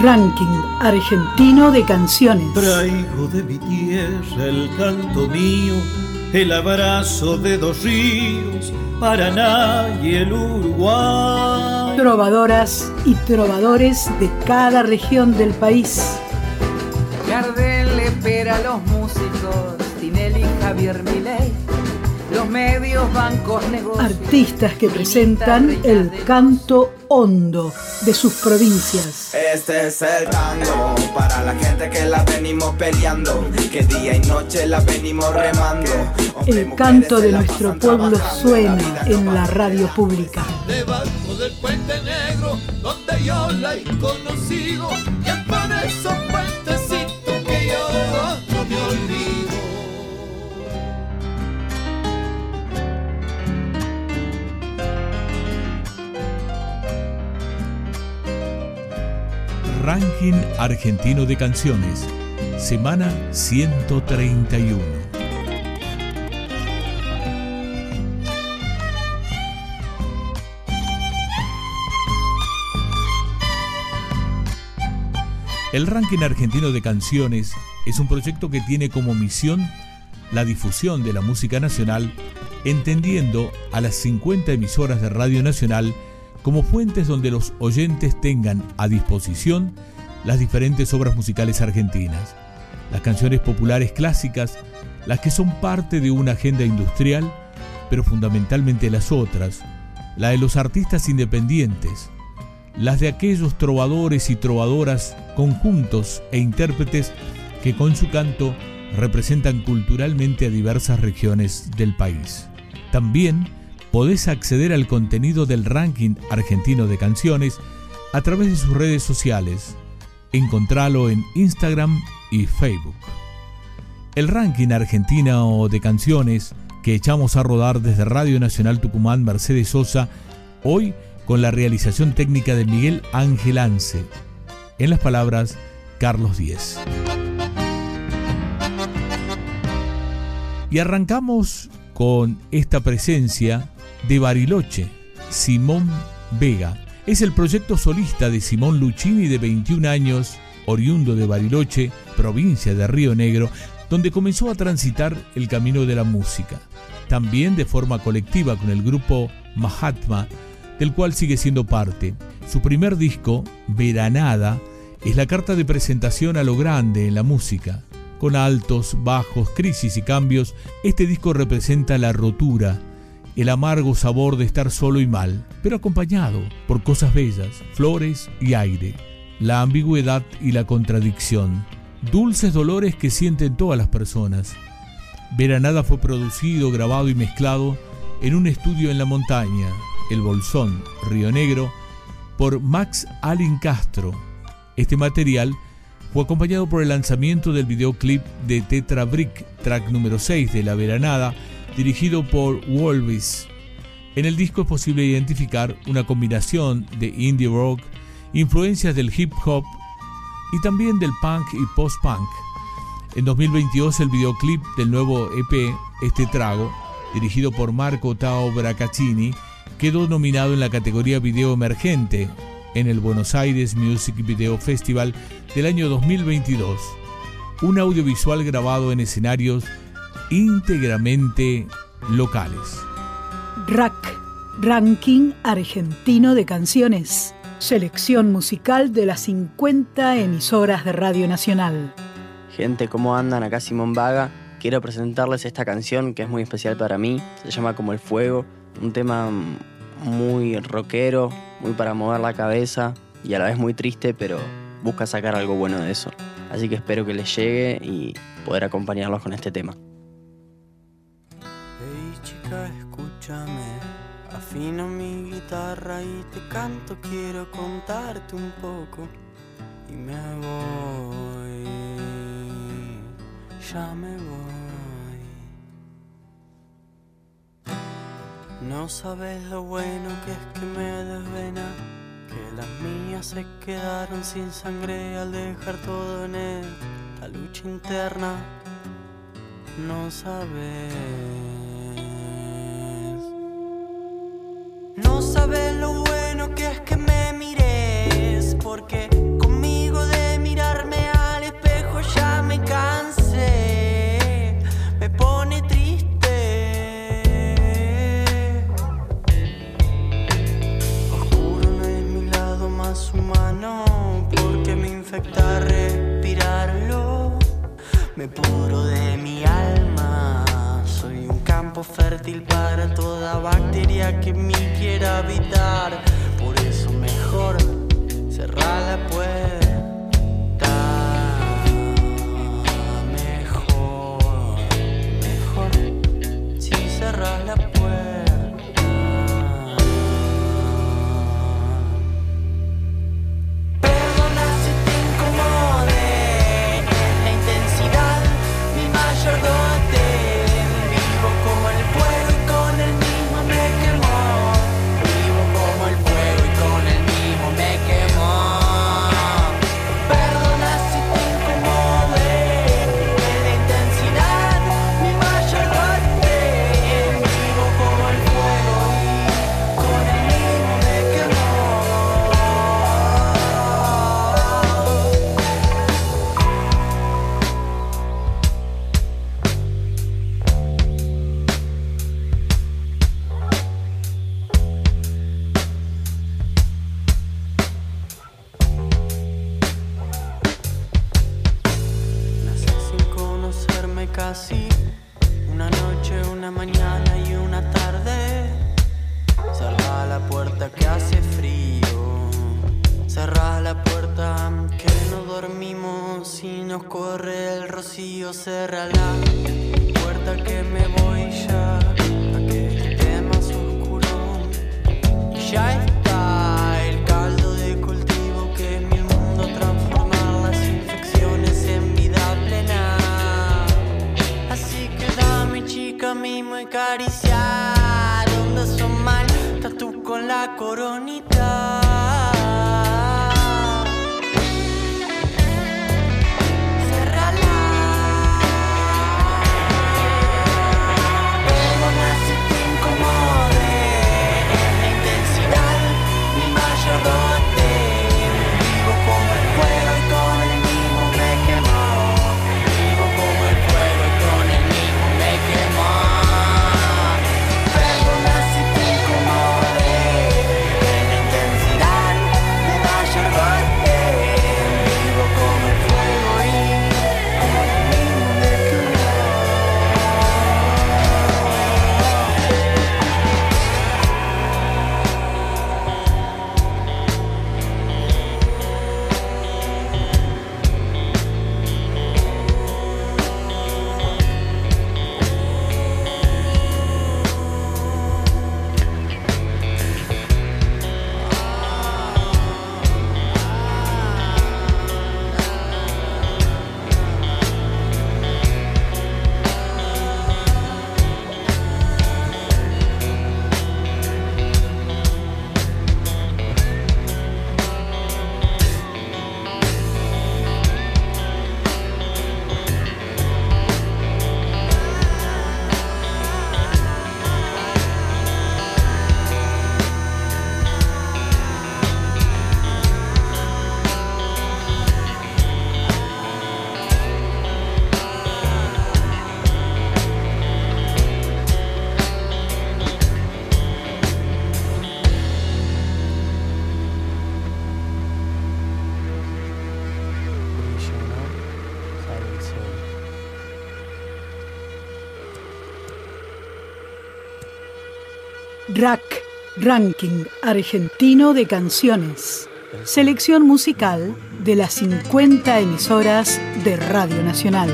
Ranking argentino de canciones. Traigo de mi tierra el canto mío, el abrazo de dos ríos, Paraná y el Uruguay. Trovadoras y trovadores de cada región del país. Gardel le espera a los músicos, Tinelli, Javier Milei los medios, bancos, negocios. Artistas que presentan el canto hondo de sus provincias. Este es el tango para la gente que la venimos peleando, que día y noche la venimos remando. El canto de nuestro pueblo suena en la radio pública. Debajo del puente negro, donde yo la he conocido, Ranking Argentino de Canciones, semana 131. El Ranking Argentino de Canciones es un proyecto que tiene como misión la difusión de la música nacional, entendiendo a las 50 emisoras de Radio Nacional como fuentes donde los oyentes tengan a disposición las diferentes obras musicales argentinas, las canciones populares clásicas, las que son parte de una agenda industrial, pero fundamentalmente las otras, la de los artistas independientes, las de aquellos trovadores y trovadoras, conjuntos e intérpretes que con su canto representan culturalmente a diversas regiones del país. También podés acceder al contenido del ranking argentino de canciones a través de sus redes sociales. Encontralo en Instagram y Facebook. El ranking argentino de canciones que echamos a rodar desde Radio Nacional Tucumán Mercedes Sosa, hoy con la realización técnica de Miguel Ángel Anse. En las palabras, Carlos Díez. Y arrancamos con esta presencia de Bariloche, Simón Vega. Es el proyecto solista de Simón Luchini de 21 años, oriundo de Bariloche, provincia de Río Negro, donde comenzó a transitar el camino de la música. También de forma colectiva con el grupo Mahatma, del cual sigue siendo parte. Su primer disco, Veranada, es la carta de presentación a lo grande en la música. Con altos, bajos, crisis y cambios, este disco representa la rotura, el amargo sabor de estar solo y mal, pero acompañado por cosas bellas, flores y aire, la ambigüedad y la contradicción, dulces dolores que sienten todas las personas. Veranada fue producido, grabado y mezclado en un estudio en la montaña, El Bolsón, Río Negro, por Max Allen Castro. Este material fue acompañado por el lanzamiento del videoclip de Tetra Brick, track número 6 de La Veranada, dirigido por Wolvis. En el disco es posible identificar una combinación de indie rock, influencias del hip hop y también del punk y post-punk. En 2022 el videoclip del nuevo EP Este Trago, dirigido por Marco Tao Bracaccini, quedó nominado en la categoría Video Emergente en el Buenos Aires Music Video Festival del año 2022. Un audiovisual grabado en escenarios íntegramente locales. Rack, Ranking Argentino de Canciones. Selección musical de las 50 emisoras de Radio Nacional. Gente, ¿cómo andan? Acá Simón Vaga. Quiero presentarles esta canción que es muy especial para mí. Se llama Como el Fuego. Un tema muy rockero, muy para mover la cabeza y a la vez muy triste, pero busca sacar algo bueno de eso. Así que espero que les llegue y poder acompañarlos con este tema. Escúchame. Afino mi guitarra y te canto, quiero contarte un poco. Y me voy, ya me voy. No sabes lo bueno que es que me desvena, que las mías se quedaron sin sangre al dejar todo en esta lucha interna. No sabes. No sabes lo bueno que es que me mires, porque que no dormimos y nos corre el rocío, cerra la puerta que me voy ya, a que esté más oscuro. Y ya está el caldo de cultivo que mi mundo transformar las infecciones en vida plena. Así que dame chica, mimo y caricia, donde son mal, tatu con la coronita. Rack, Ranking Argentino de Canciones. Selección musical de las 50 emisoras de Radio Nacional.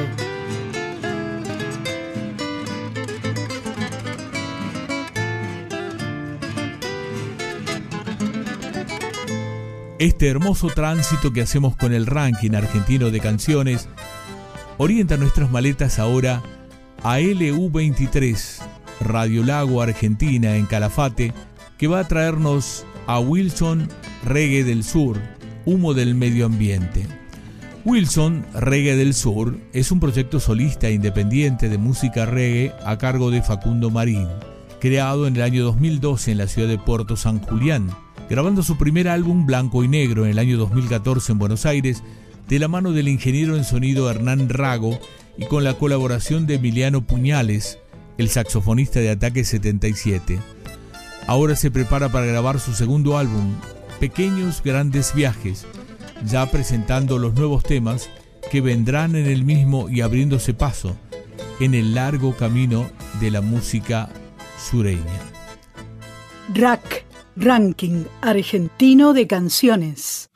Este hermoso tránsito que hacemos con el ranking argentino de canciones orienta nuestras maletas ahora a LU23 Radio Lago Argentina en Calafate, que va a traernos a Wilson Reggae del Sur, Humo del Medio Ambiente. Wilson Reggae del Sur es un proyecto solista independiente de música reggae a cargo de Facundo Marín, creado en el año 2012 en la ciudad de Puerto San Julián, grabando su primer álbum Blanco y Negro en el año 2014 en Buenos Aires, de la mano del ingeniero en sonido Hernán Rago y con la colaboración de Emiliano Puñales, el saxofonista de Ataque 77. Ahora se prepara para grabar su segundo álbum, Pequeños Grandes Viajes, ya presentando los nuevos temas que vendrán en el mismo y abriéndose paso en el largo camino de la música sureña. Rack, Ranking Argentino de Canciones.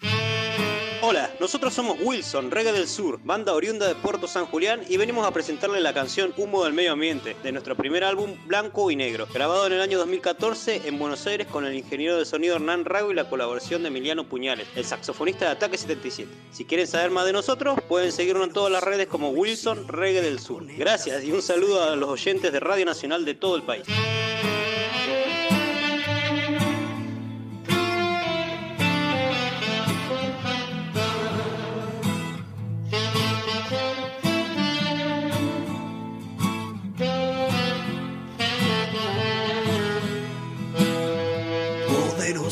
Nosotros somos Wilson, Reggae del Sur, banda oriunda de Puerto San Julián y venimos a presentarle la canción Humo del Medio Ambiente de nuestro primer álbum Blanco y Negro, grabado en el año 2014 en Buenos Aires con el ingeniero de sonido Hernán Rago y la colaboración de Emiliano Puñales, el saxofonista de Ataque 77. Si quieren saber más de nosotros, pueden seguirnos en todas las redes como Wilson, Reggae del Sur. Gracias y un saludo a los oyentes de Radio Nacional de todo el país.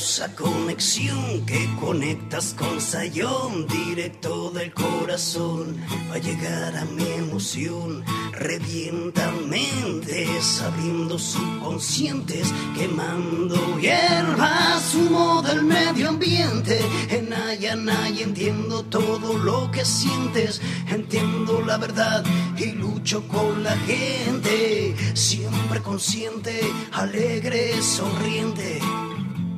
Poderosa conexión que conectas con Sayón, directo del corazón, va a llegar a mi emoción, revienta mentes, abriendo subconscientes, quemando hierbas, humo del medio ambiente, en Ayanay entiendo todo lo que sientes, entiendo la verdad y lucho con la gente, siempre consciente, alegre, sonriente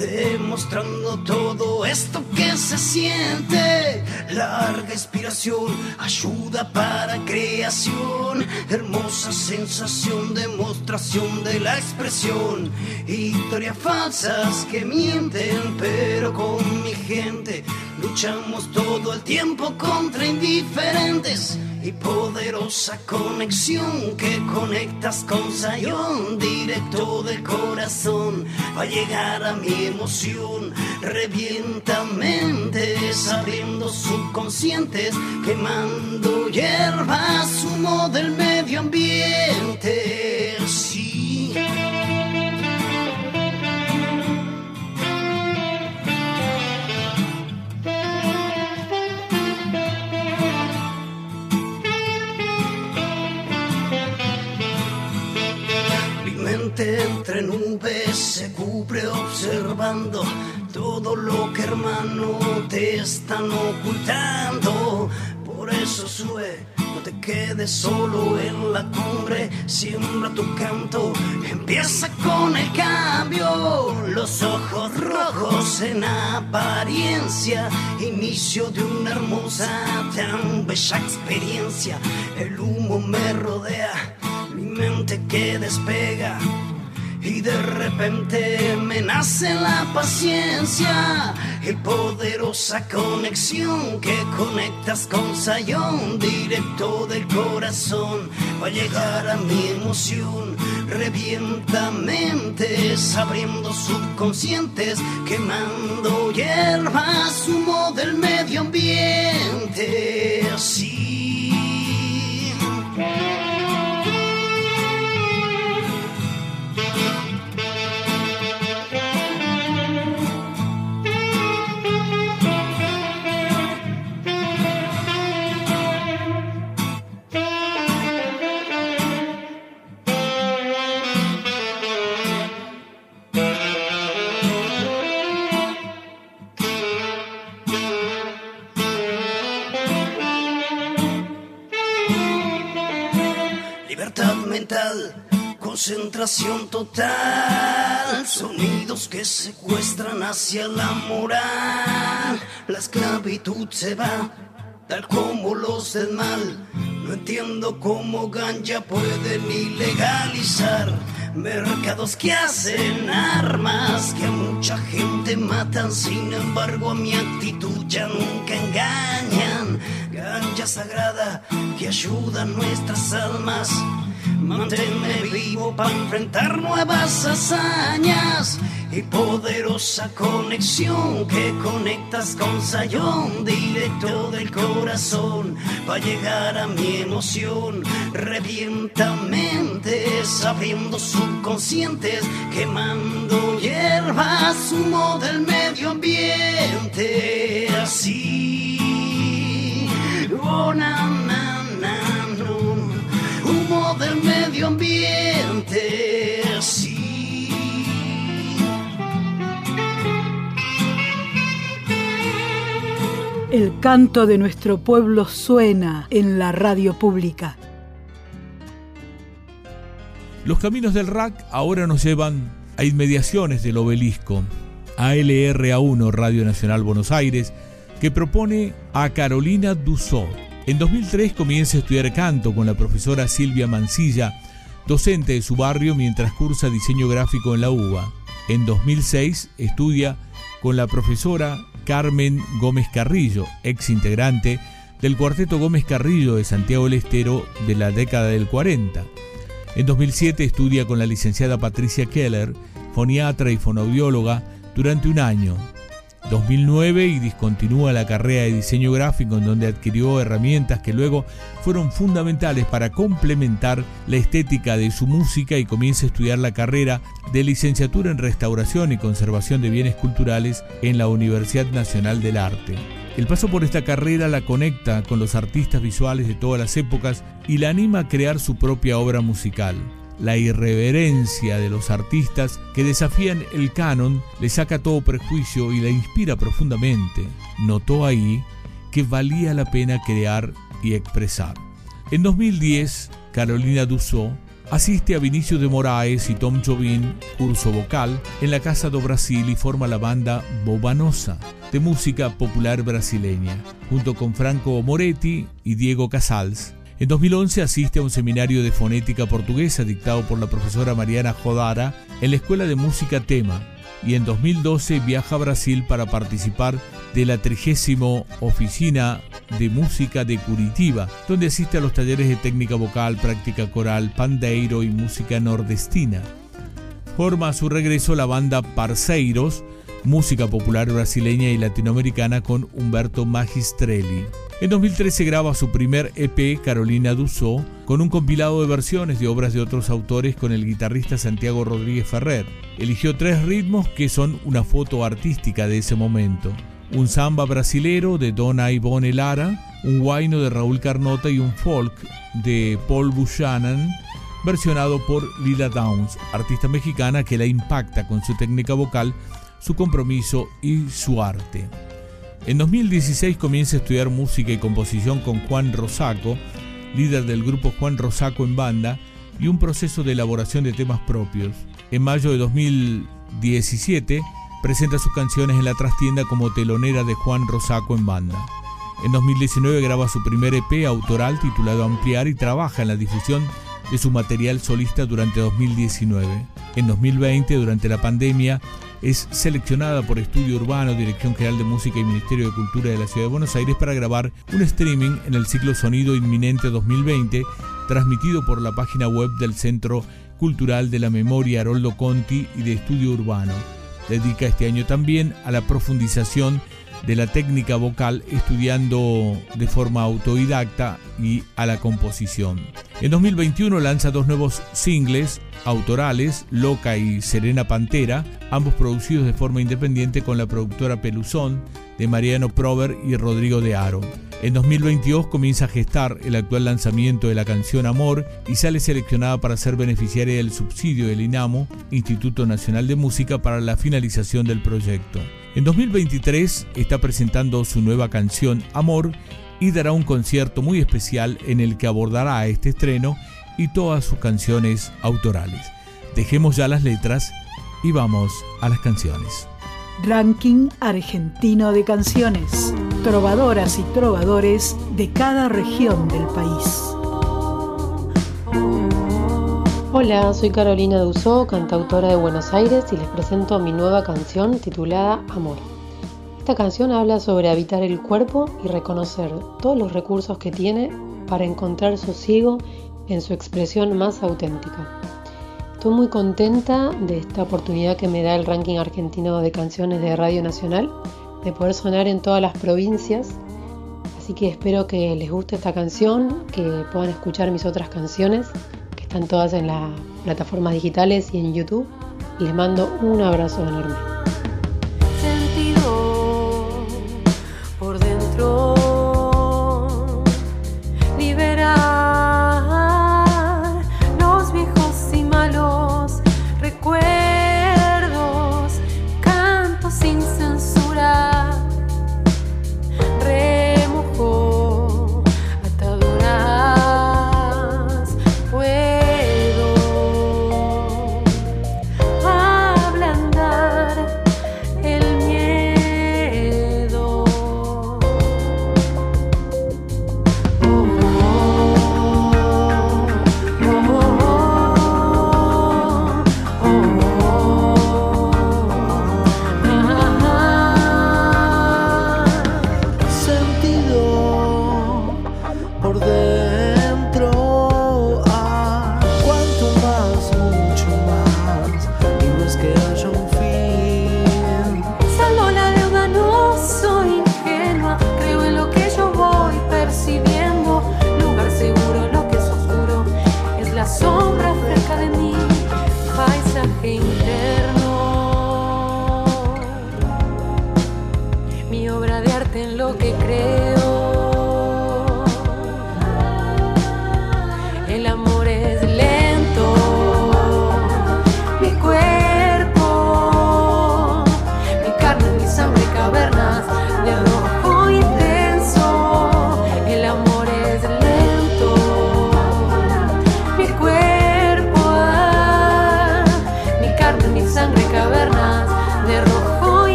demostrando todo esto que se siente. Larga inspiración, ayuda para creación, hermosa sensación, demostración de la expresión. Historias falsas que mienten, pero con mi gente luchamos todo el tiempo contra indiferentes y poderosa conexión que conectas con Sayón directo del corazón va a llegar a mi emoción. Revienta mentes abriendo subconscientes quemando hierbas humo del medio ambiente nubes se cubre observando todo lo que hermano te están ocultando. Por eso sube, no te quedes solo en la cumbre, siembra tu canto, empieza con el cambio. Los ojos rojos en apariencia, inicio de una hermosa, tan bella experiencia. El humo me rodea mi mente que despega y de repente me nace la paciencia y poderosa conexión que conectas con Sayón directo del corazón va a llegar a mi emoción. Revienta mentes abriendo subconscientes quemando hierbas humo del medio ambiente total, sonidos que secuestran hacia la moral. La esclavitud se va, tal como los del mal. No entiendo cómo ganja pueden ilegalizar mercados que hacen armas que a mucha gente matan. Sin embargo, a mi actitud ya nunca engañan. Ganja sagrada que ayuda a nuestras almas. Manténme vivo para enfrentar nuevas hazañas y poderosa conexión que conectas con Sayón directo del corazón va a llegar a mi emoción revienta mentes abriendo subconscientes quemando hierbas humo del medio ambiente así na, na, na, no. Del medio ambiente así El canto de nuestro pueblo suena en la radio pública. Los caminos del rack ahora nos llevan a inmediaciones del obelisco, ALRA1 Radio Nacional Buenos Aires, que propone a Carolina Dussault. En 2003 comienza a estudiar canto con la profesora Silvia Mancilla, docente de su barrio mientras cursa diseño gráfico en la UBA. En 2006 estudia con la profesora Carmen Gómez Carrillo, ex integrante del cuarteto Gómez Carrillo de Santiago del Estero de la década del 40. En 2007 estudia con la licenciada Patricia Keller, foniatra y fonoaudióloga, durante un año. 2009 y discontinúa la carrera de diseño gráfico en donde adquirió herramientas que luego fueron fundamentales para complementar la estética de su música y comienza a estudiar la carrera de licenciatura en restauración y conservación de bienes culturales en la Universidad Nacional del Arte. El paso por esta carrera la conecta con los artistas visuales de todas las épocas y la anima a crear su propia obra musical. La irreverencia de los artistas que desafían el canon le saca todo prejuicio y la inspira profundamente. Notó ahí que valía la pena crear y expresar. En 2010, Carolina Dussault asiste a Vinicio de Moraes y Tom Jobim, curso vocal, en la Casa do Brasil y forma la banda Bobanosa, de música popular brasileña, junto con Franco Moretti y Diego Casals. En 2011 asiste a un seminario de fonética portuguesa dictado por la profesora Mariana Jodara en la Escuela de Música Tema, y en 2012 viaja a Brasil para participar de la 30 Oficina de Música de Curitiba, donde asiste a los talleres de técnica vocal, práctica coral, pandeiro y música nordestina. Forma a su regreso la banda Parceiros, música popular brasileña y latinoamericana con Humberto Magistrelli. En 2013 graba su primer EP, Carolina Dussault, con un compilado de versiones de obras de otros autores con el guitarrista Santiago Rodríguez Ferrer. Eligió tres ritmos que son una foto artística de ese momento. Un samba brasilero de Dona Ivone Lara, un guayno de Raúl Carnota y un folk de Paul Buchanan, versionado por Lila Downs, artista mexicana que la impacta con su técnica vocal, su compromiso y su arte. En 2016 comienza a estudiar música y composición con Juan Rosaco, líder del grupo Juan Rosaco en banda, y un proceso de elaboración de temas propios. En mayo de 2017 presenta sus canciones en la trastienda como telonera de Juan Rosaco en banda. En 2019 graba su primer EP autoral titulado Ampliar y trabaja en la difusión de su material solista durante 2019. En 2020, durante la pandemia, es seleccionada por Estudio Urbano, Dirección General de Música y Ministerio de Cultura de la Ciudad de Buenos Aires para grabar un streaming en el ciclo Sonido Inminente 2020, transmitido por la página web del Centro Cultural de la Memoria Haroldo Conti y de Estudio Urbano. Dedica este año también a la profundización de la técnica vocal estudiando de forma autodidacta y a la composición. En 2021 lanza dos nuevos singles autorales, Loca y Serena Pantera, ambos producidos de forma independiente con la productora Peluzón de Mariano Prover y Rodrigo de Aro. En 2022 comienza a gestar el actual lanzamiento de la canción Amor y sale seleccionada para ser beneficiaria del subsidio del INAMO, Instituto Nacional de Música, para la finalización del proyecto. En 2023 está presentando su nueva canción Amor y dará un concierto muy especial en el que abordará este estreno y todas sus canciones autorales. Dejemos ya las letras y vamos a las canciones. Ranking argentino de canciones. Trovadoras y trovadores de cada región del país. Hola, soy Carolina Dusó, cantautora de Buenos Aires y les presento mi nueva canción titulada Amor. Esta canción habla sobre habitar el cuerpo y reconocer todos los recursos que tiene para encontrar sosiego en su expresión más auténtica. Estoy muy contenta de esta oportunidad que me da el ranking argentino de canciones de Radio Nacional, de poder sonar en todas las provincias. Así que espero que les guste esta canción, que puedan escuchar mis otras canciones, están todas en las plataformas digitales y en YouTube. Les mando un abrazo enorme.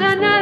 Abriendo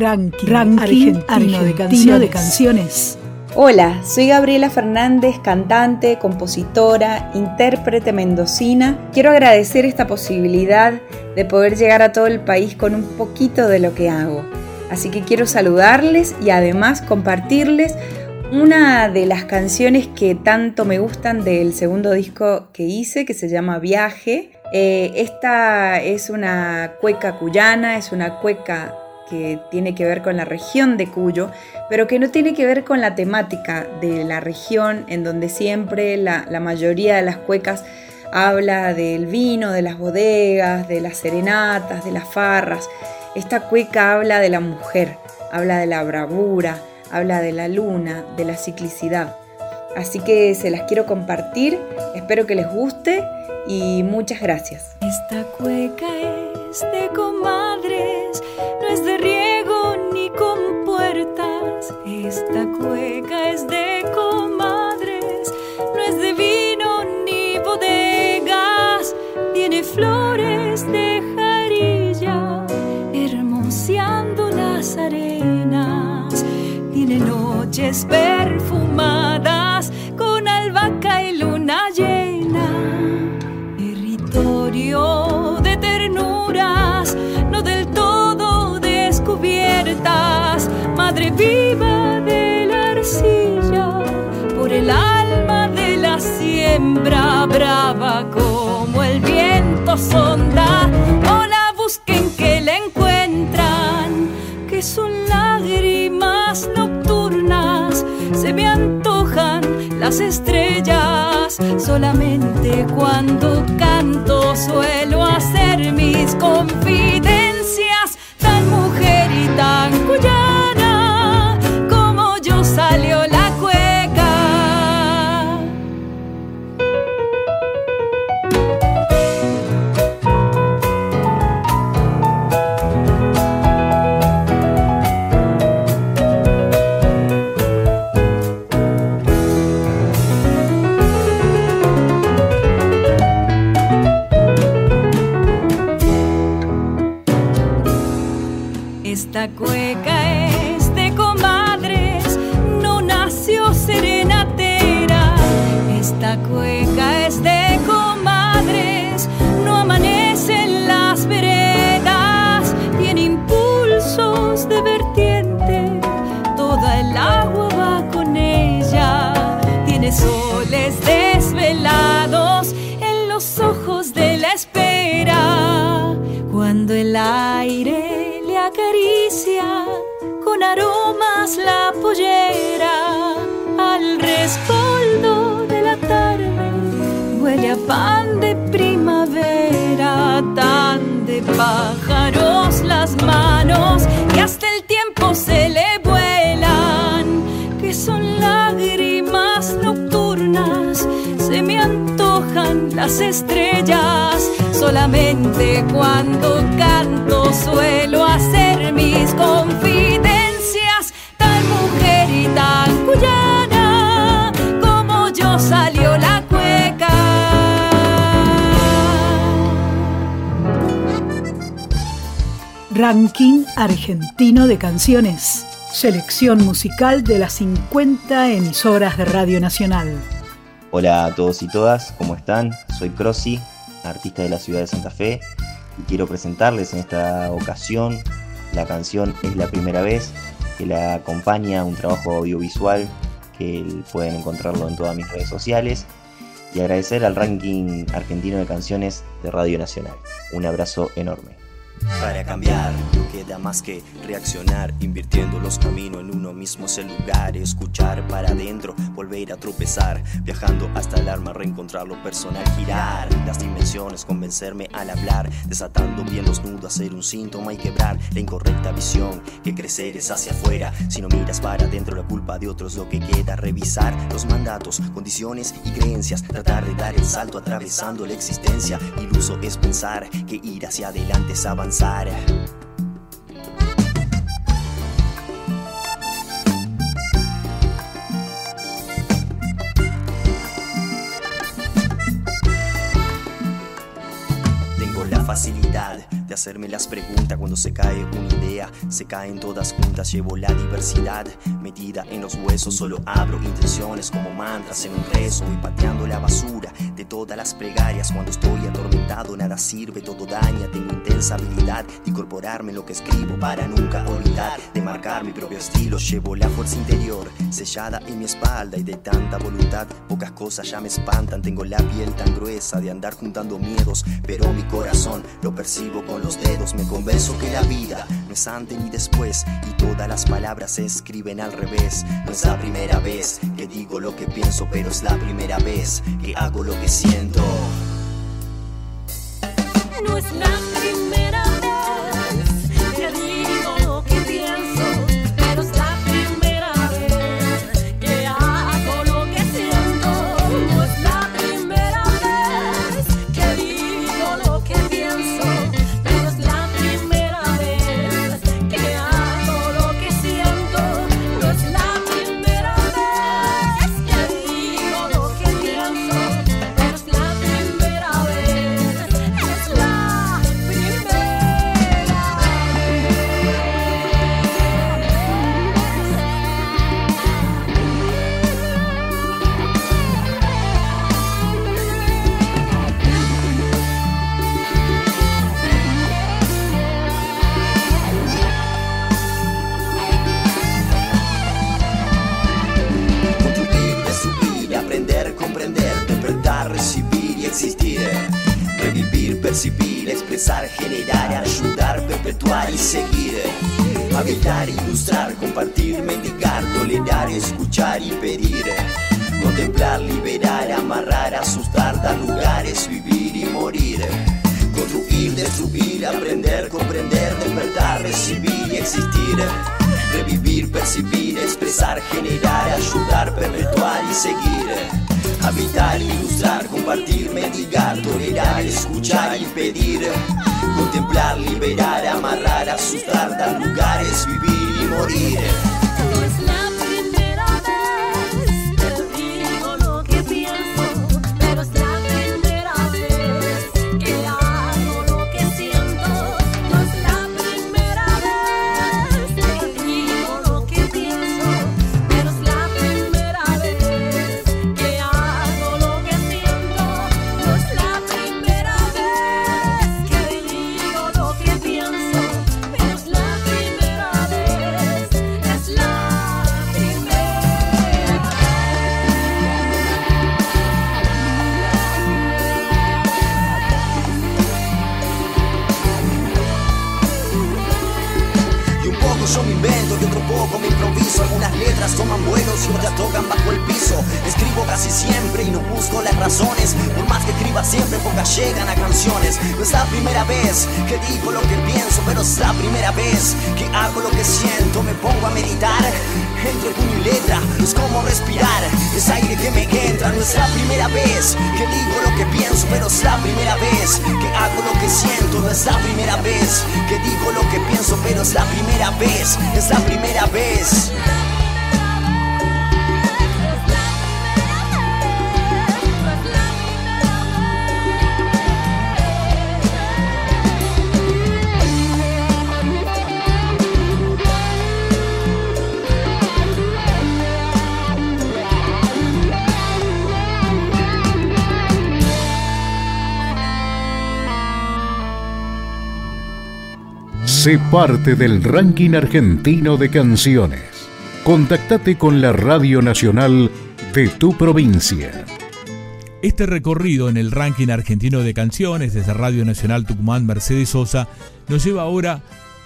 ranking, ranking argentino, de, canciones. de canciones. Hola, soy Gabriela Fernández, cantante, compositora, intérprete mendocina. Quiero agradecer esta posibilidad de poder llegar a todo el país con un poquito de lo que hago. Así que quiero saludarles y además compartirles una de las canciones que tanto me gustan del segundo disco que hice, que se llama Viaje. Eh, esta es una cueca cuyana, es una cueca que tiene que ver con la región de Cuyo, pero que no tiene que ver con la temática de la región, en donde siempre la, mayoría de las cuecas habla del vino, de las bodegas, de las serenatas, de las farras. Esta cueca habla de la mujer, habla de la bravura, habla de la luna, de la ciclicidad. Así que se las quiero compartir, espero que les guste y muchas gracias. Esta cueca es de comadres, no es de riego ni con puertas. Esta cueca es de comadres, no es de vino ni bodegas. Tiene flores de jarilla, hermoseando las arenas. Tiene noches perfumadas madre viva de la arcilla, por el alma de la siembra, brava como el viento sonda, o la busquen que la encuentran, que son lágrimas nocturnas, se me antojan las estrellas solamente cuando canto suelo hacer mis confidencias cueca la pollera al rescoldo de la tarde. Huele a pan de primavera tan de pájaros las manos que hasta el tiempo se le vuelan que son lágrimas nocturnas se me antojan las estrellas. Solamente cuando canto suelo hacer mis confidencias Ranking argentino de canciones. Selección musical de las 50 emisoras de Radio Nacional. Hola a todos y todas, ¿cómo están? Soy Crossi, artista de la ciudad de Santa Fe, y quiero presentarles en esta ocasión la canción Es la primera vez, que la acompaña un trabajo audiovisual que pueden encontrarlo en todas mis redes sociales, y agradecer al ranking argentino de canciones de Radio Nacional. Un abrazo enorme. Para cambiar no queda más que reaccionar, invirtiendo los caminos en uno mismo es el lugar, escuchar para adentro, volver a tropezar, viajando hasta el alma, reencontrar lo personal, girar las dimensiones, convencerme al hablar, desatando bien los nudos, hacer un síntoma y quebrar la incorrecta visión, que crecer es hacia afuera, si no miras para adentro la culpa de otros lo que queda, revisar los mandatos, condiciones y creencias, tratar de dar el salto atravesando la existencia, iluso es pensar que ir hacia adelante es avanzar. Tengo la facilidad de hacerme las preguntas cuando se cae una idea, se caen todas juntas, llevo la diversidad metida en los huesos, solo abro intenciones como mantras en un rezo, voy pateando la basura todas las plegarias, cuando estoy atormentado nada sirve, todo daña, tengo intensa habilidad de incorporarme en lo que escribo para nunca olvidar, de marcar mi propio estilo, llevo la fuerza interior sellada en mi espalda. Y de tanta voluntad, pocas cosas ya me espantan, tengo la piel tan gruesa de andar juntando miedos, pero mi corazón lo percibo con los dedos, me convenzo que la vida no es antes ni después y todas las palabras se escriben al revés. No es la primera vez que digo lo que pienso, pero es la primera vez que hago lo que siento. No es Ilustrar, compartir, mendigar, tolerar, escuchar y pedir. Contemplar, liberar, amarrar, asustar, dar lugares, vivir y morir. Un letras toman vuelos y otras tocan bajo el piso. Escribo casi siempre y no busco las razones. Por más que escriba siempre, pocas llegan a canciones. No es la primera vez que digo lo que pienso, pero es la primera vez que hago lo que siento. Me pongo a meditar entre puño y letra. Es como respirar, es aire que me entra. No es la primera vez que digo lo que pienso, pero es la primera vez que hago lo que siento. No es la primera vez que digo lo que pienso, pero es la primera vez, es la primera vez. Sé parte del ranking argentino de canciones. Contactate con la Radio Nacional de tu provincia. Este recorrido en el ranking argentino de canciones desde Radio Nacional Tucumán Mercedes Sosa nos lleva ahora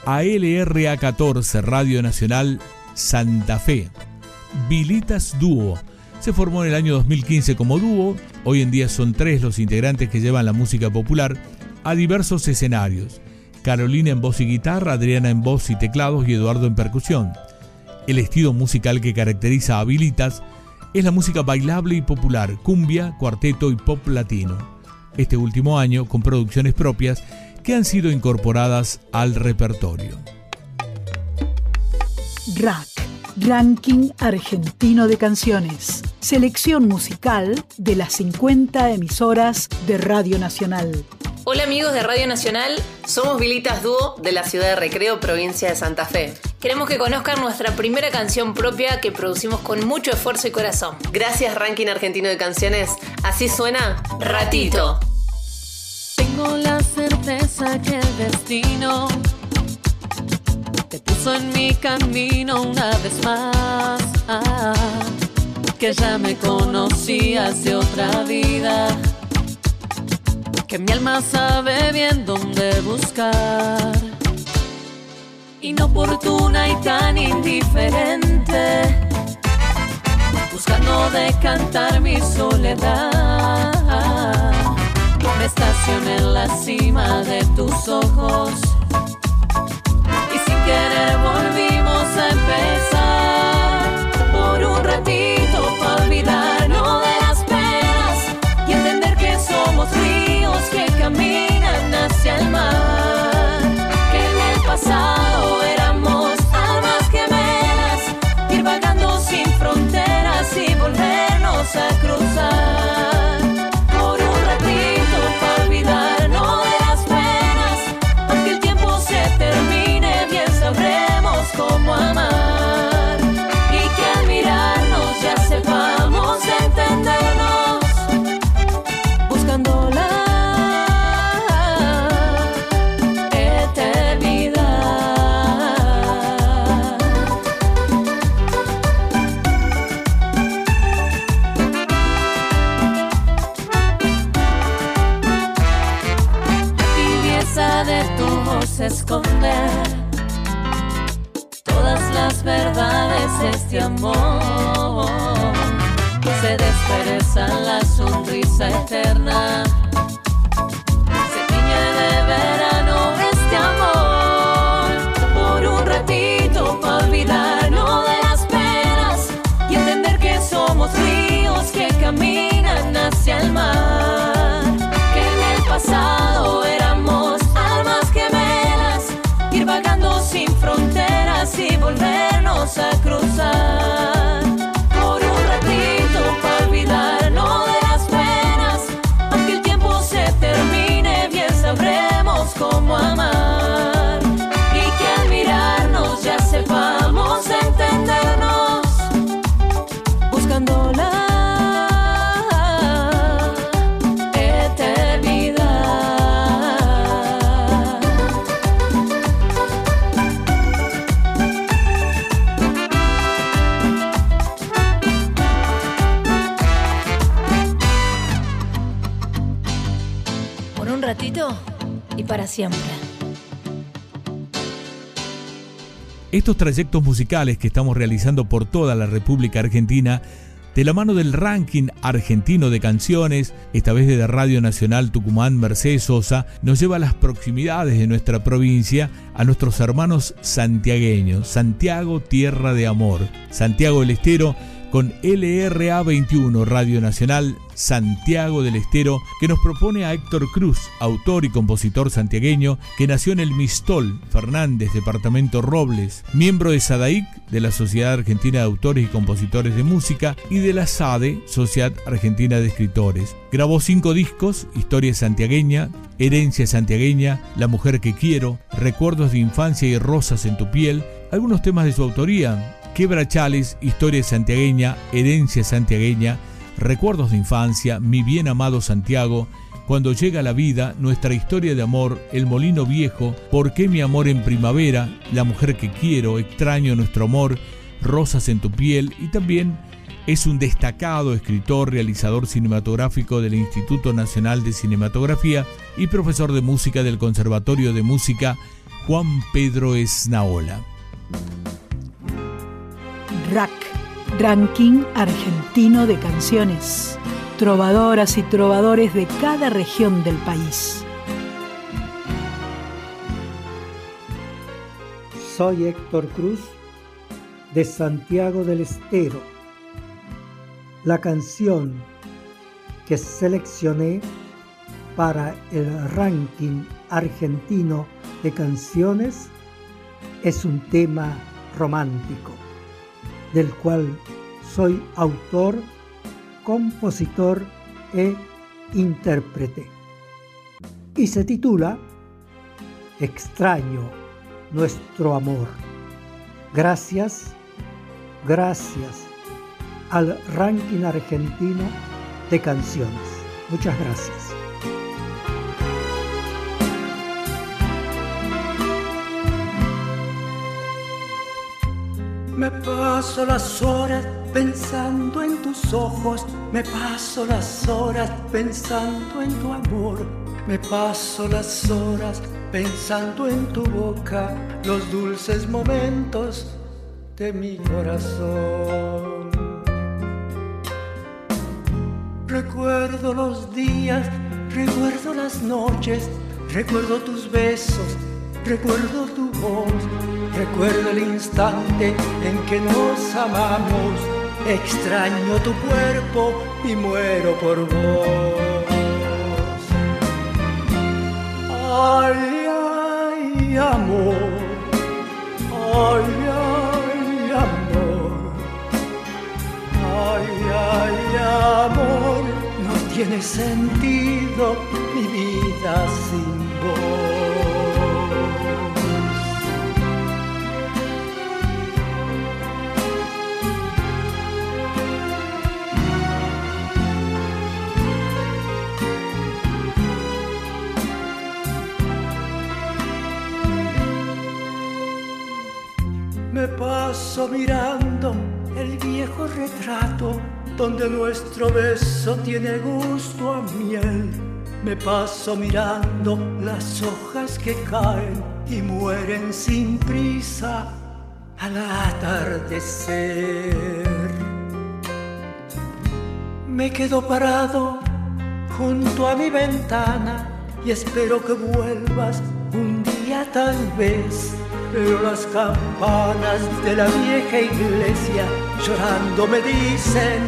a LRA 14 Radio Nacional Santa Fe. Vilitas Dúo. Se formó en el año 2015 como dúo, hoy en día son tres los integrantes que llevan la música popular a diversos escenarios. Carolina en voz y guitarra, Adriana en voz y teclados y Eduardo en percusión. El estilo musical que caracteriza a Habilitas es la música bailable y popular, cumbia, cuarteto y pop latino. Este último año con producciones propias que han sido incorporadas al repertorio. RAC, Ranking Argentino de Canciones. Selección musical de las 50 emisoras de Radio Nacional. Hola amigos de Radio Nacional, somos Vilitas Dúo de la ciudad de Recreo, provincia de Santa Fe. Queremos que conozcan nuestra primera canción propia que producimos con mucho esfuerzo y corazón. Gracias Ranking Argentino de Canciones, así suena Ratito. Tengo la certeza que el destino te puso en mi camino una vez más. Ah, que ya me conocías de otra vida. Que mi alma sabe bien dónde buscar. Inoportuna y tan indiferente. Buscando decantar mi soledad. Me estacioné en la cima de tus ojos y sin querer volvimos a empezar que trayectos musicales que estamos realizando por toda la República Argentina, de la mano del ranking argentino de canciones, esta vez de Radio Nacional Tucumán Mercedes Sosa, nos lleva a las proximidades de nuestra provincia, a nuestros hermanos santiagueños, Santiago Tierra de Amor, Santiago del Estero, con LRA 21 Radio Nacional Santiago del Estero, que nos propone a Héctor Cruz, autor y compositor santiagueño, que nació en el Mistol, Fernández, departamento Robles, miembro de SADAIC, de la Sociedad Argentina de Autores y Compositores de Música, y de la SADE, Sociedad Argentina de Escritores. Grabó cinco discos, Historia santiagueña, Herencia santiagueña, La mujer que quiero, Recuerdos de infancia y Rosas en tu piel, algunos temas de su autoría, Quebrachales, Historia santiagueña, Herencia santiagueña, Recuerdos de infancia, Mi bien amado Santiago, Cuando llega la vida, Nuestra historia de amor, El molino viejo, ¿Por qué mi amor en primavera? La mujer que quiero, Extraño nuestro amor, Rosas en tu piel y también Es un destacado escritor, realizador cinematográfico del Instituto Nacional de Cinematografía y profesor de música del Conservatorio de Música Juan Pedro Esnaola. RAC, Ranking Argentino de Canciones. Trovadoras y trovadores de cada región del país. Soy Héctor Cruz de Santiago del Estero. La canción que seleccioné para el ranking argentino de canciones es un tema romántico, del cual soy autor, compositor e intérprete. Y se titula Extraño nuestro amor. Gracias, gracias al ranking argentino de canciones. Muchas gracias. Paso las horas pensando en tus ojos, me paso las horas pensando en tu amor, me paso las horas pensando en tu boca, los dulces momentos de mi corazón. Recuerdo los días, recuerdo las noches, recuerdo tus besos, recuerdo tu voz, recuerdo el instante en que nos amamos, extraño tu cuerpo y muero por vos. Ay, ay, amor, ay, ay, amor, ay, ay, amor, no tiene sentido mi vida sin vos. Me paso mirando el viejo retrato donde nuestro beso tiene gusto a miel. Me paso mirando las hojas que caen y mueren sin prisa al atardecer. Me quedo parado junto a mi ventana y espero que vuelvas un día tal vez. Pero las campanas de la vieja iglesia llorando me dicen,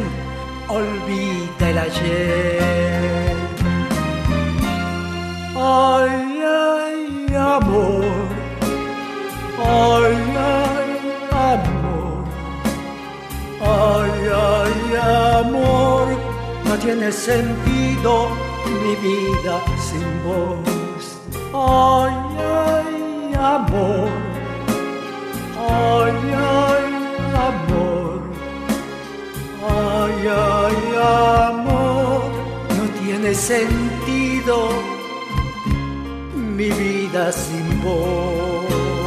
olvida el ayer. Ay, ay, amor, ay, ay, amor, ay, ay, amor, no tiene sentido mi vida sin vos. Ay, ay, amor, sentido mi vida sin vos.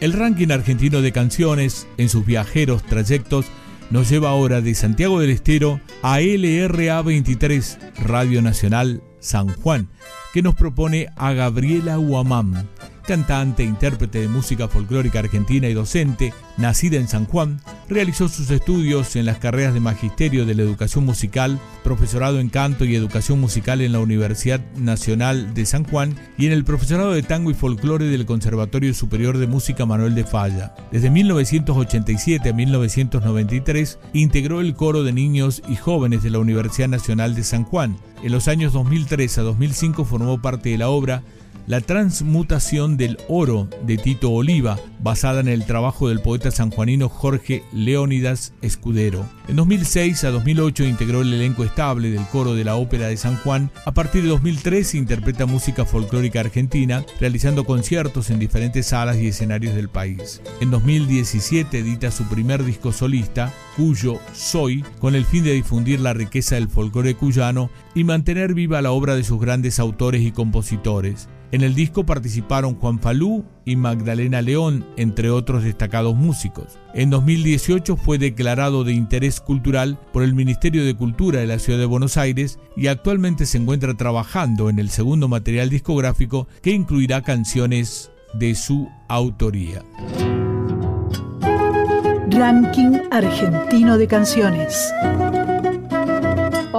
El ranking argentino de canciones en sus viajeros trayectos nos lleva ahora de Santiago del Estero a LRA 23, Radio Nacional San Juan, que nos propone a Gabriela Huamán, cantante, intérprete de música folclórica argentina y docente, nacida en San Juan, realizó sus estudios en las carreras de Magisterio de la Educación Musical, profesorado en canto y educación musical en la Universidad Nacional de San Juan y en el profesorado de tango y folclore del Conservatorio Superior de Música Manuel de Falla. Desde 1987 a 1993 integró el coro de niños y jóvenes de la Universidad Nacional de San Juan. En los años 2003 a 2005 formó parte de la obra La transmutación del oro de Tito Oliva, basada en el trabajo del poeta sanjuanino Jorge Leónidas Escudero. En 2006 a 2008 integró el elenco estable del coro de la Ópera de San Juan. A partir de 2003 interpreta música folclórica argentina, realizando conciertos en diferentes salas y escenarios del país. En 2017 edita su primer disco solista, Cuyo Soy, con el fin de difundir la riqueza del folclore cuyano y mantener viva la obra de sus grandes autores y compositores. En el disco participaron Juan Falú y Magdalena León, entre otros destacados músicos. En 2018 fue declarado de interés cultural por el Ministerio de Cultura de la Ciudad de Buenos Aires y actualmente se encuentra trabajando en el segundo material discográfico que incluirá canciones de su autoría. Ranking Argentino de Canciones.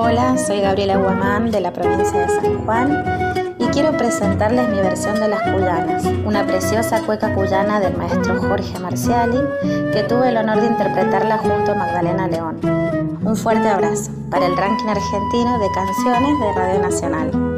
Hola, soy Gabriela Guamán de la provincia de San Juan y quiero presentarles mi versión de Las Cuyanas, una preciosa cueca cuyana del maestro Jorge Marciali que tuve el honor de interpretarla junto a Magdalena León. Un fuerte abrazo para el ranking argentino de canciones de Radio Nacional.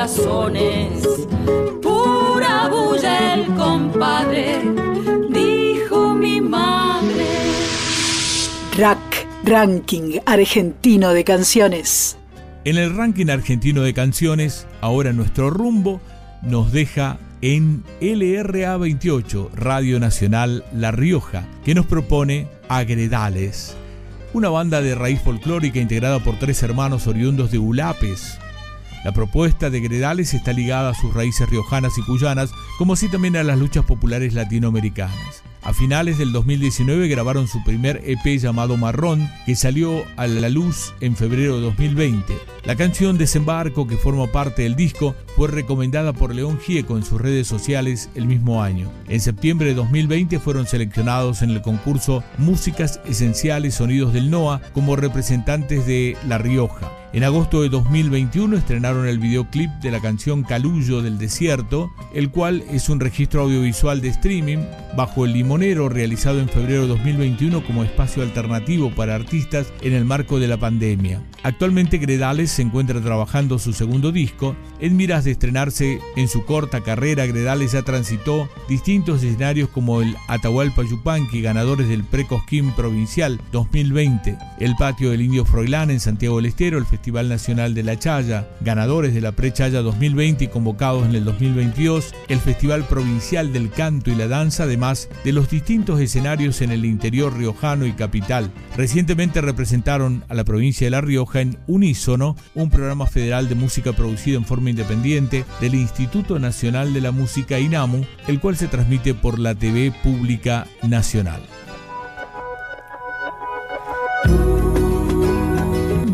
Corazones. Pura bulla el compadre, dijo mi madre. Rack, Ranking Argentino de Canciones. En el ranking argentino de canciones, ahora nuestro rumbo nos deja en LRA 28, Radio Nacional La Rioja, que nos propone Agredales, una banda de raíz folclórica integrada por tres hermanos oriundos de Ulapes. La propuesta de Gredales está ligada a sus raíces riojanas y cuyanas, como así también a las luchas populares latinoamericanas. A finales del 2019 grabaron su primer EP llamado Marrón, que salió a la luz en febrero de 2020. La canción Desembarco, que forma parte del disco, fue recomendada por León Gieco en sus redes sociales el mismo año. En septiembre de 2020 fueron seleccionados en el concurso Músicas Esenciales Sonidos del NOA como representantes de La Rioja. En agosto de 2021 estrenaron el videoclip de la canción Calullo del Desierto, el cual es un registro audiovisual de streaming bajo el limonero realizado en febrero de 2021 como espacio alternativo para artistas en el marco de la pandemia. Actualmente Gredales se encuentra trabajando su segundo disco. En miras de estrenarse en su corta carrera, Gredales ya transitó distintos escenarios como el Atahualpa Yupanqui, ganadores del Precosquín Provincial 2020, el Patio del Indio Froilán en Santiago del Estero, el Festival Nacional de la Chaya, ganadores de la Pre-Chaya 2020 y convocados en el 2022, el Festival Provincial del Canto y la Danza, además de los distintos escenarios en el interior riojano y capital. Recientemente representaron a la provincia de La Rioja en Unísono, un programa federal de música producido en forma independiente del Instituto Nacional de la Música INAMU, el cual se transmite por la TV Pública Nacional.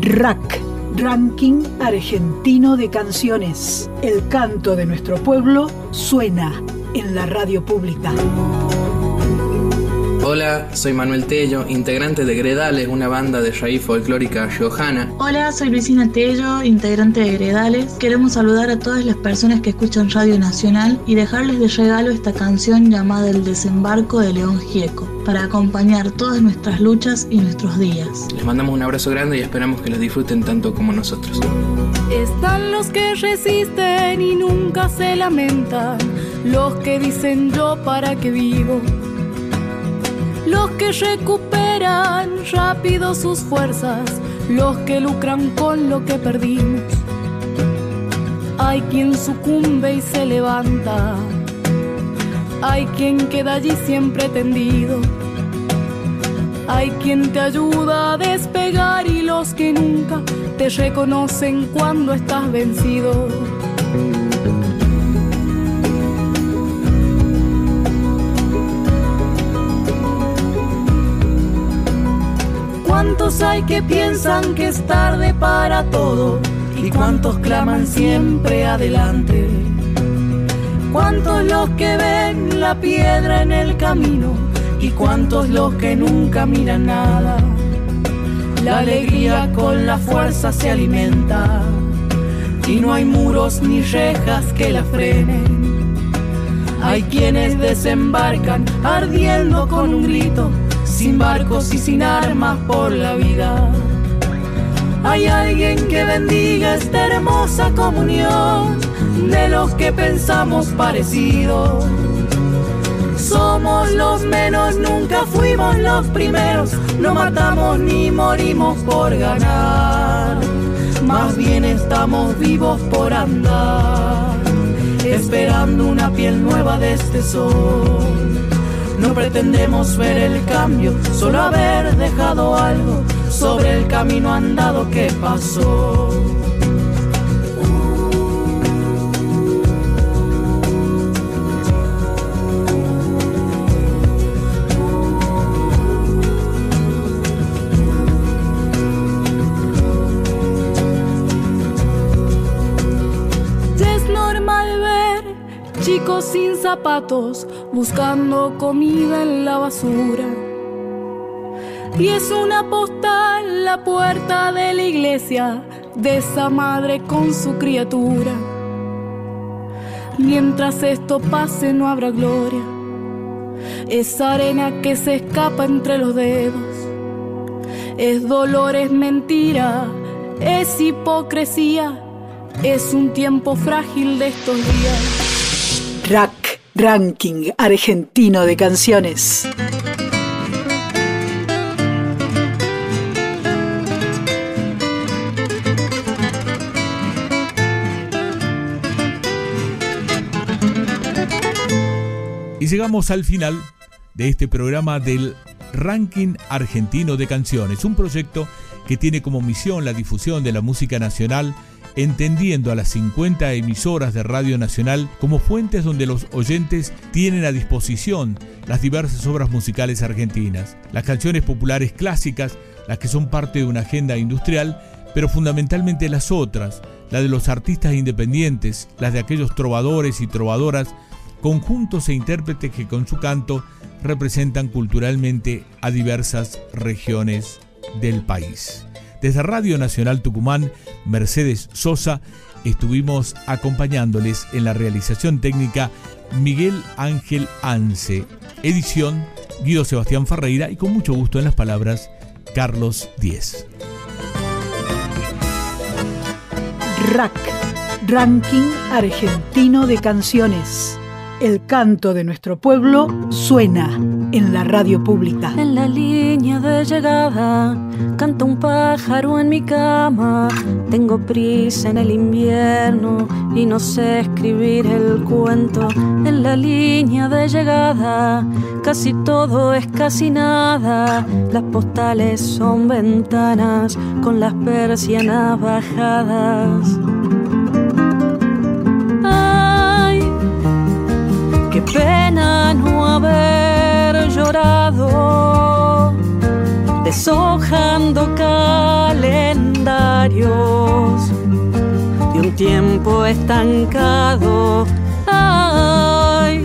RAC, Ranking Argentino de Canciones. El canto de nuestro pueblo suena en la radio pública. Hola, soy Manuel Tello, integrante de Gredales, una banda de raíz folclórica riojana. Hola, soy Luisina Tello, integrante de Gredales. Queremos saludar a todas las personas que escuchan Radio Nacional y dejarles de regalo esta canción llamada El desembarco de León Gieco, para acompañar todas nuestras luchas y nuestros días. Les mandamos un abrazo grande y esperamos que los disfruten tanto como nosotros. Están los que resisten y nunca se lamentan, los que dicen yo para qué vivo, los que recuperan rápido sus fuerzas, los que lucran con lo que perdimos. Hay quien sucumbe y se levanta, hay quien queda allí siempre tendido. Hay quien te ayuda a despegar y los que nunca te reconocen cuando estás vencido. ¿Cuántos hay que piensan que es tarde para todo? ¿Y cuántos claman siempre adelante? ¿Cuántos los que ven la piedra en el camino? ¿Y cuántos los que nunca miran nada? La alegría con la fuerza se alimenta y no hay muros ni rejas que la frenen. Hay quienes desembarcan ardiendo con un grito, sin barcos y sin armas por la vida. Hay alguien que bendiga esta hermosa comunión de los que pensamos parecidos. Somos los menos, nunca fuimos los primeros, no matamos ni morimos por ganar, más bien estamos vivos por andar, esperando una piel nueva de este sol. No pretendemos ver el cambio, solo haber dejado algo sobre el camino andado que pasó. Sin zapatos buscando comida en la basura. Y es una postal la puerta de la iglesia de esa madre con su criatura. Mientras esto pase no habrá gloria. Es arena que se escapa entre los dedos. Es dolor, es mentira, es hipocresía. Es un tiempo frágil de estos días. RAC, Ranking Argentino de Canciones. Y llegamos al final de este programa del Ranking Argentino de Canciones, un proyecto que tiene como misión la difusión de la música nacional, entendiendo a las 50 emisoras de Radio Nacional como fuentes donde los oyentes tienen a disposición las diversas obras musicales argentinas, las canciones populares clásicas, las que son parte de una agenda industrial, pero fundamentalmente las otras, la de los artistas independientes, las de aquellos trovadores y trovadoras conjuntos e intérpretes que con su canto representan culturalmente a diversas regiones del país. Desde Radio Nacional Tucumán, Mercedes Sosa, estuvimos acompañándoles en la realización técnica Miguel Ángel Anse, edición Guido Sebastián Ferreira y con mucho gusto en las palabras Carlos Díez. RAC, Ranking Argentino de Canciones. El canto de nuestro pueblo suena en la radio pública. En la línea de llegada canta un pájaro en mi cama. Tengo prisa en el invierno y no sé escribir el cuento. En la línea de llegada casi todo es casi nada. Las postales son ventanas con las persianas bajadas. Ay, qué pena no haber deshojando calendarios de un tiempo estancado. Ay,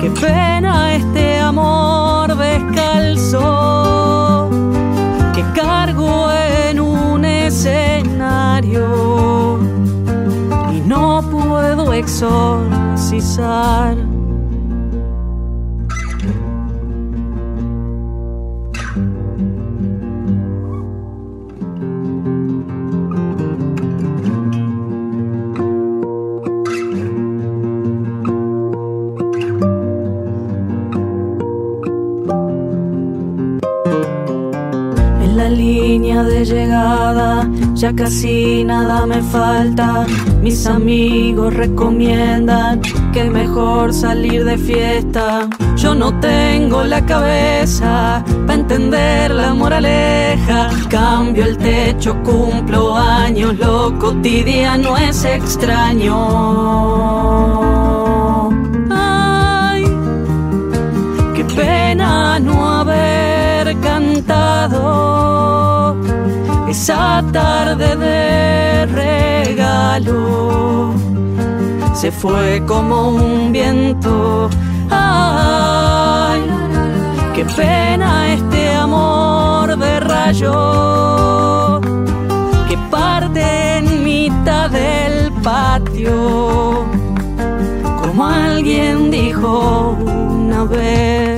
qué pena este amor descalzo que cargo en un escenario y no puedo exorcizar. Línea de llegada ya casi nada me falta. Mis amigos recomiendan que mejor salir de fiesta. Yo no tengo la cabeza para entender la moraleja. Cambio el techo, cumplo años, lo cotidiano es extraño. Esa tarde de regalo. Se fue como un viento. Ay, qué pena este amor de rayo que parte en mitad del patio. Como alguien dijo una vez.